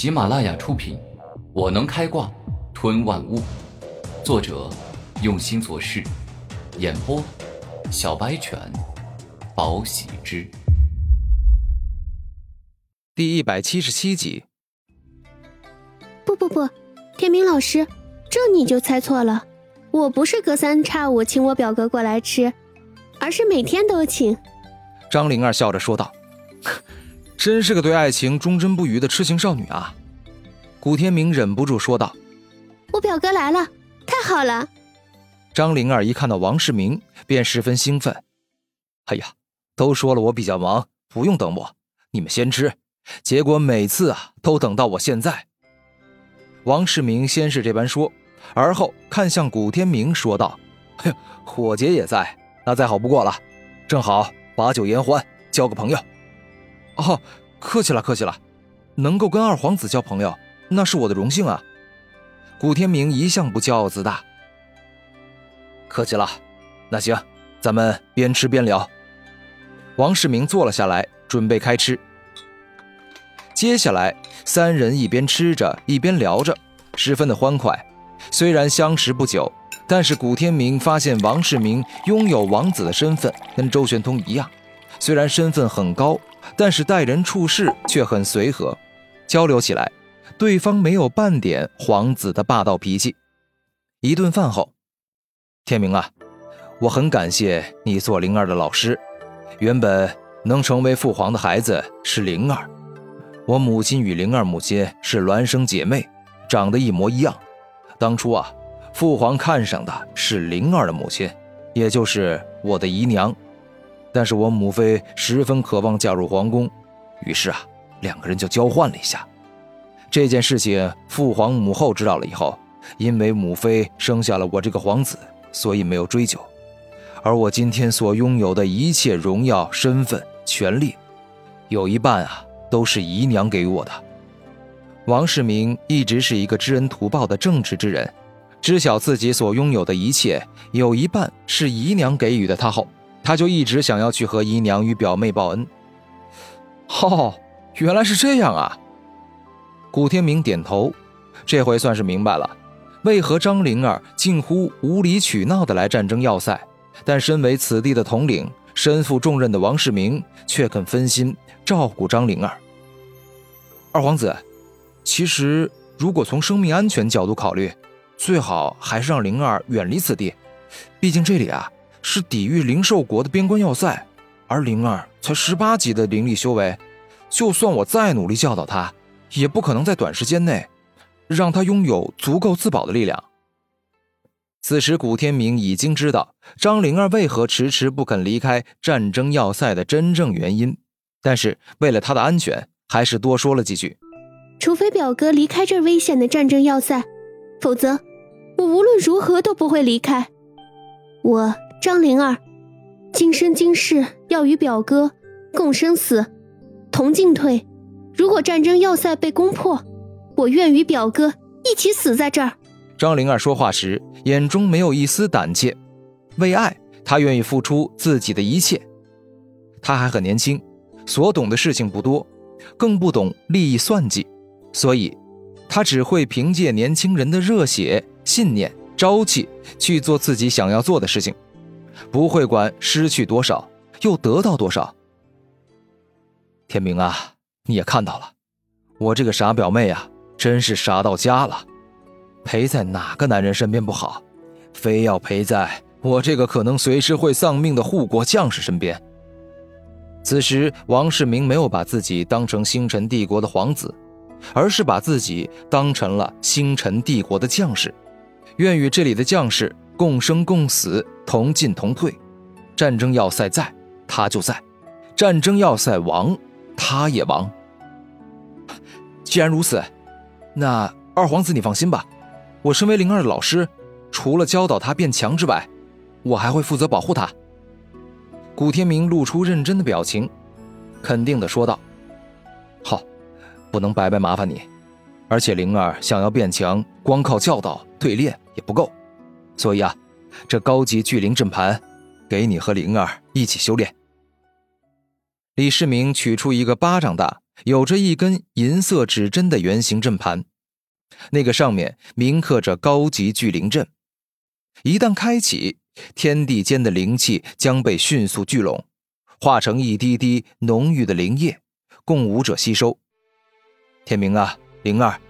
喜马拉雅出品，《我能开挂吞万物》，作者用心做事，演播小白犬，宝喜之，第一百七十七集。不不不，天明老师，这你就猜错了，我不是隔三差五请我表哥过来吃，而是每天都请。张灵儿笑着说道。真是个对爱情忠贞不渝的痴情少女啊！古天明忍不住说道：“我表哥来了，太好了！”张灵儿一看到王世明，便十分兴奋。“哎呀，都说了我比较忙，不用等我，你们先吃。”结果每次啊，都等到我现在。王世明先是这般说，而后看向古天明说道：“嘿，火姐也在，那再好不过了，正好把酒言欢，交个朋友。”哦，客气了，客气了，能够跟二皇子交朋友，那是我的荣幸啊。古天明一向不骄傲自大，客气了。那行，咱们边吃边聊。王世明坐了下来，准备开吃。接下来，三人一边吃着，一边聊着，十分的欢快。虽然相识不久，但是古天明发现王世明拥有王子的身份，跟周玄通一样，虽然身份很高。但是待人处事却很随和，交流起来，对方没有半点皇子的霸道脾气。一顿饭后，天明啊，我很感谢你做灵儿的老师。原本能成为父皇的孩子是灵儿，我母亲与灵儿母亲是孪生姐妹，长得一模一样。当初啊，父皇看上的是灵儿的母亲，也就是我的姨娘。但是我母妃十分渴望嫁入皇宫，于是啊，两个人就交换了一下。这件事情父皇母后知道了以后，因为母妃生下了我这个皇子，所以没有追究。而我今天所拥有的一切荣耀、身份、权利，有一半啊，都是姨娘给予我的。王世明一直是一个知恩图报的正直之人，知晓自己所拥有的一切有一半是姨娘给予的他后。他就一直想要去和姨娘与表妹报恩。哦，原来是这样啊！古天明点头，这回算是明白了，为何张灵儿近乎无理取闹的来战争要塞，但身为此地的统领、身负重任的王世明却肯分心照顾张灵儿。二皇子，其实如果从生命安全角度考虑，最好还是让灵儿远离此地，毕竟这里啊。是抵御灵兽国的边关要塞，而灵儿才十八级的灵力修为，就算我再努力教导他，也不可能在短时间内让他拥有足够自保的力量。此时，古天明已经知道张灵儿为何迟迟不肯离开战争要塞的真正原因，但是为了他的安全，还是多说了几句：“除非表哥离开这危险的战争要塞，否则我无论如何都不会离开。我。”张灵儿，今生今世要与表哥共生死，同进退。如果战争要塞被攻破，我愿与表哥一起死在这儿。张灵儿说话时，眼中没有一丝胆怯。为爱，她愿意付出自己的一切。她还很年轻，所懂的事情不多，更不懂利益算计，所以，她只会凭借年轻人的热血、信念、朝气去做自己想要做的事情。不会管失去多少，又得到多少。天明啊，你也看到了，我这个傻表妹啊，真是傻到家了。陪在哪个男人身边不好，非要陪在我这个可能随时会丧命的护国将士身边。此时，王世明没有把自己当成星辰帝国的皇子，而是把自己当成了星辰帝国的将士，愿与这里的将士。共生共死，同进同退。战争要塞在，他就在；战争要塞亡，他也亡。既然如此，那二皇子你放心吧，我身为灵儿的老师，除了教导他变强之外，我还会负责保护他。古天明露出认真的表情，肯定的说道：“好，不能白白麻烦你。而且灵儿想要变强，光靠教导对练也不够。”所以啊，这高级聚灵阵盘，给你和灵儿一起修炼。李世民取出一个巴掌大、有着一根银色指针的圆形阵盘，那个上面铭刻着“高级聚灵阵”，一旦开启，天地间的灵气将被迅速聚拢，化成一滴滴浓郁的灵液，供武者吸收。天明啊，灵儿，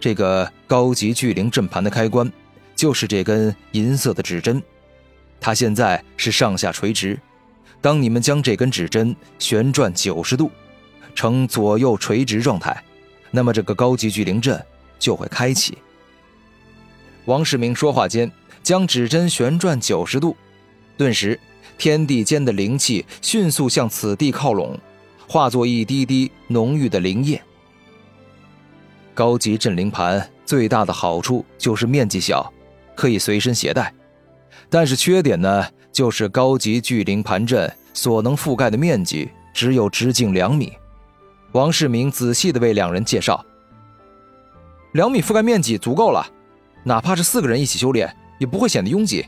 这个高级聚灵阵盘的开关，就是这根银色的指针，它现在是上下垂直。当你们将这根指针旋转九十度，呈左右垂直状态，那么这个高级聚灵阵就会开启。王世明说话间，将指针旋转九十度，顿时，天地间的灵气迅速向此地靠拢，化作一滴滴浓郁的灵液。高级镇灵盘最大的好处就是面积小，可以随身携带，但是缺点呢？就是高级聚灵盘阵所能覆盖的面积只有直径两米。王世明仔细地为两人介绍：“两米覆盖面积足够了，哪怕是四个人一起修炼，也不会显得拥挤。”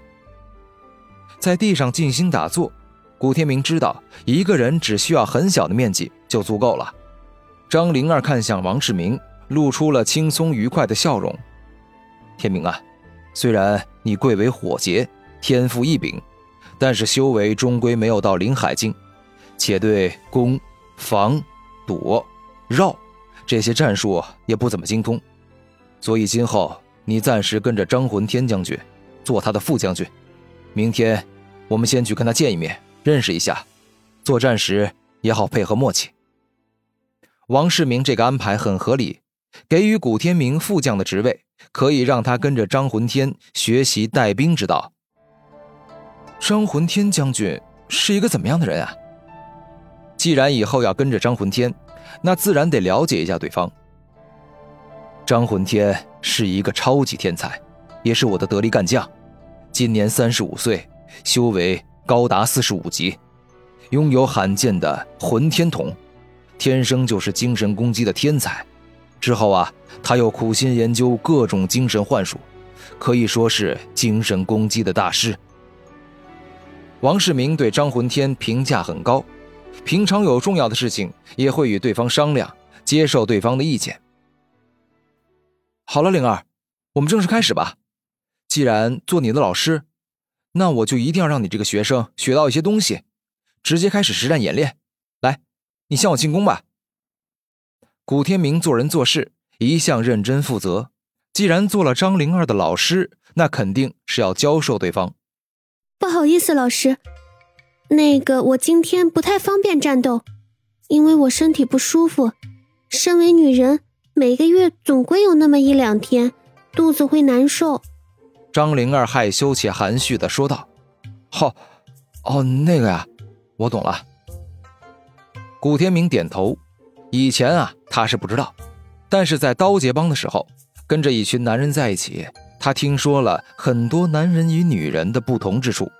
在地上静心打坐，古天明知道一个人只需要很小的面积就足够了。张灵儿看向王世明，露出了轻松愉快的笑容：“天明啊，虽然你贵为火劫，天赋异禀。”但是修为终归没有到灵海境，且对攻、防、躲、绕这些战术也不怎么精通，所以今后你暂时跟着张魂天将军，做他的副将军。明天我们先去跟他见一面，认识一下，作战时也好配合默契。王世明这个安排很合理，给予古天明副将的职位，可以让他跟着张魂天学习带兵之道。张魂天将军是一个怎么样的人啊？既然以后要跟着张魂天，那自然得了解一下对方。张魂天是一个超级天才，也是我的得力干将。今年三十五岁，修为高达四十五级，拥有罕见的魂天瞳，天生就是精神攻击的天才。之后啊，他又苦心研究各种精神幻术，可以说是精神攻击的大师。王世明对张魂天评价很高，平常有重要的事情也会与对方商量，接受对方的意见。好了，灵儿，我们正式开始吧。既然做你的老师，那我就一定要让你这个学生学到一些东西，直接开始实战演练。来，你向我进攻吧。古天明做人做事一向认真负责，既然做了张灵儿的老师，那肯定是要教授对方。不好意思，老师，那个我今天不太方便战斗，因为我身体不舒服。身为女人，每个月总归有那么一两天肚子会难受。张灵儿害羞且含蓄的说道：“好，哦，那个呀，我懂了。”古天明点头。以前啊，他是不知道，但是在刀杰帮的时候，跟着一群男人在一起。他听说了很多男人与女人的不同之处。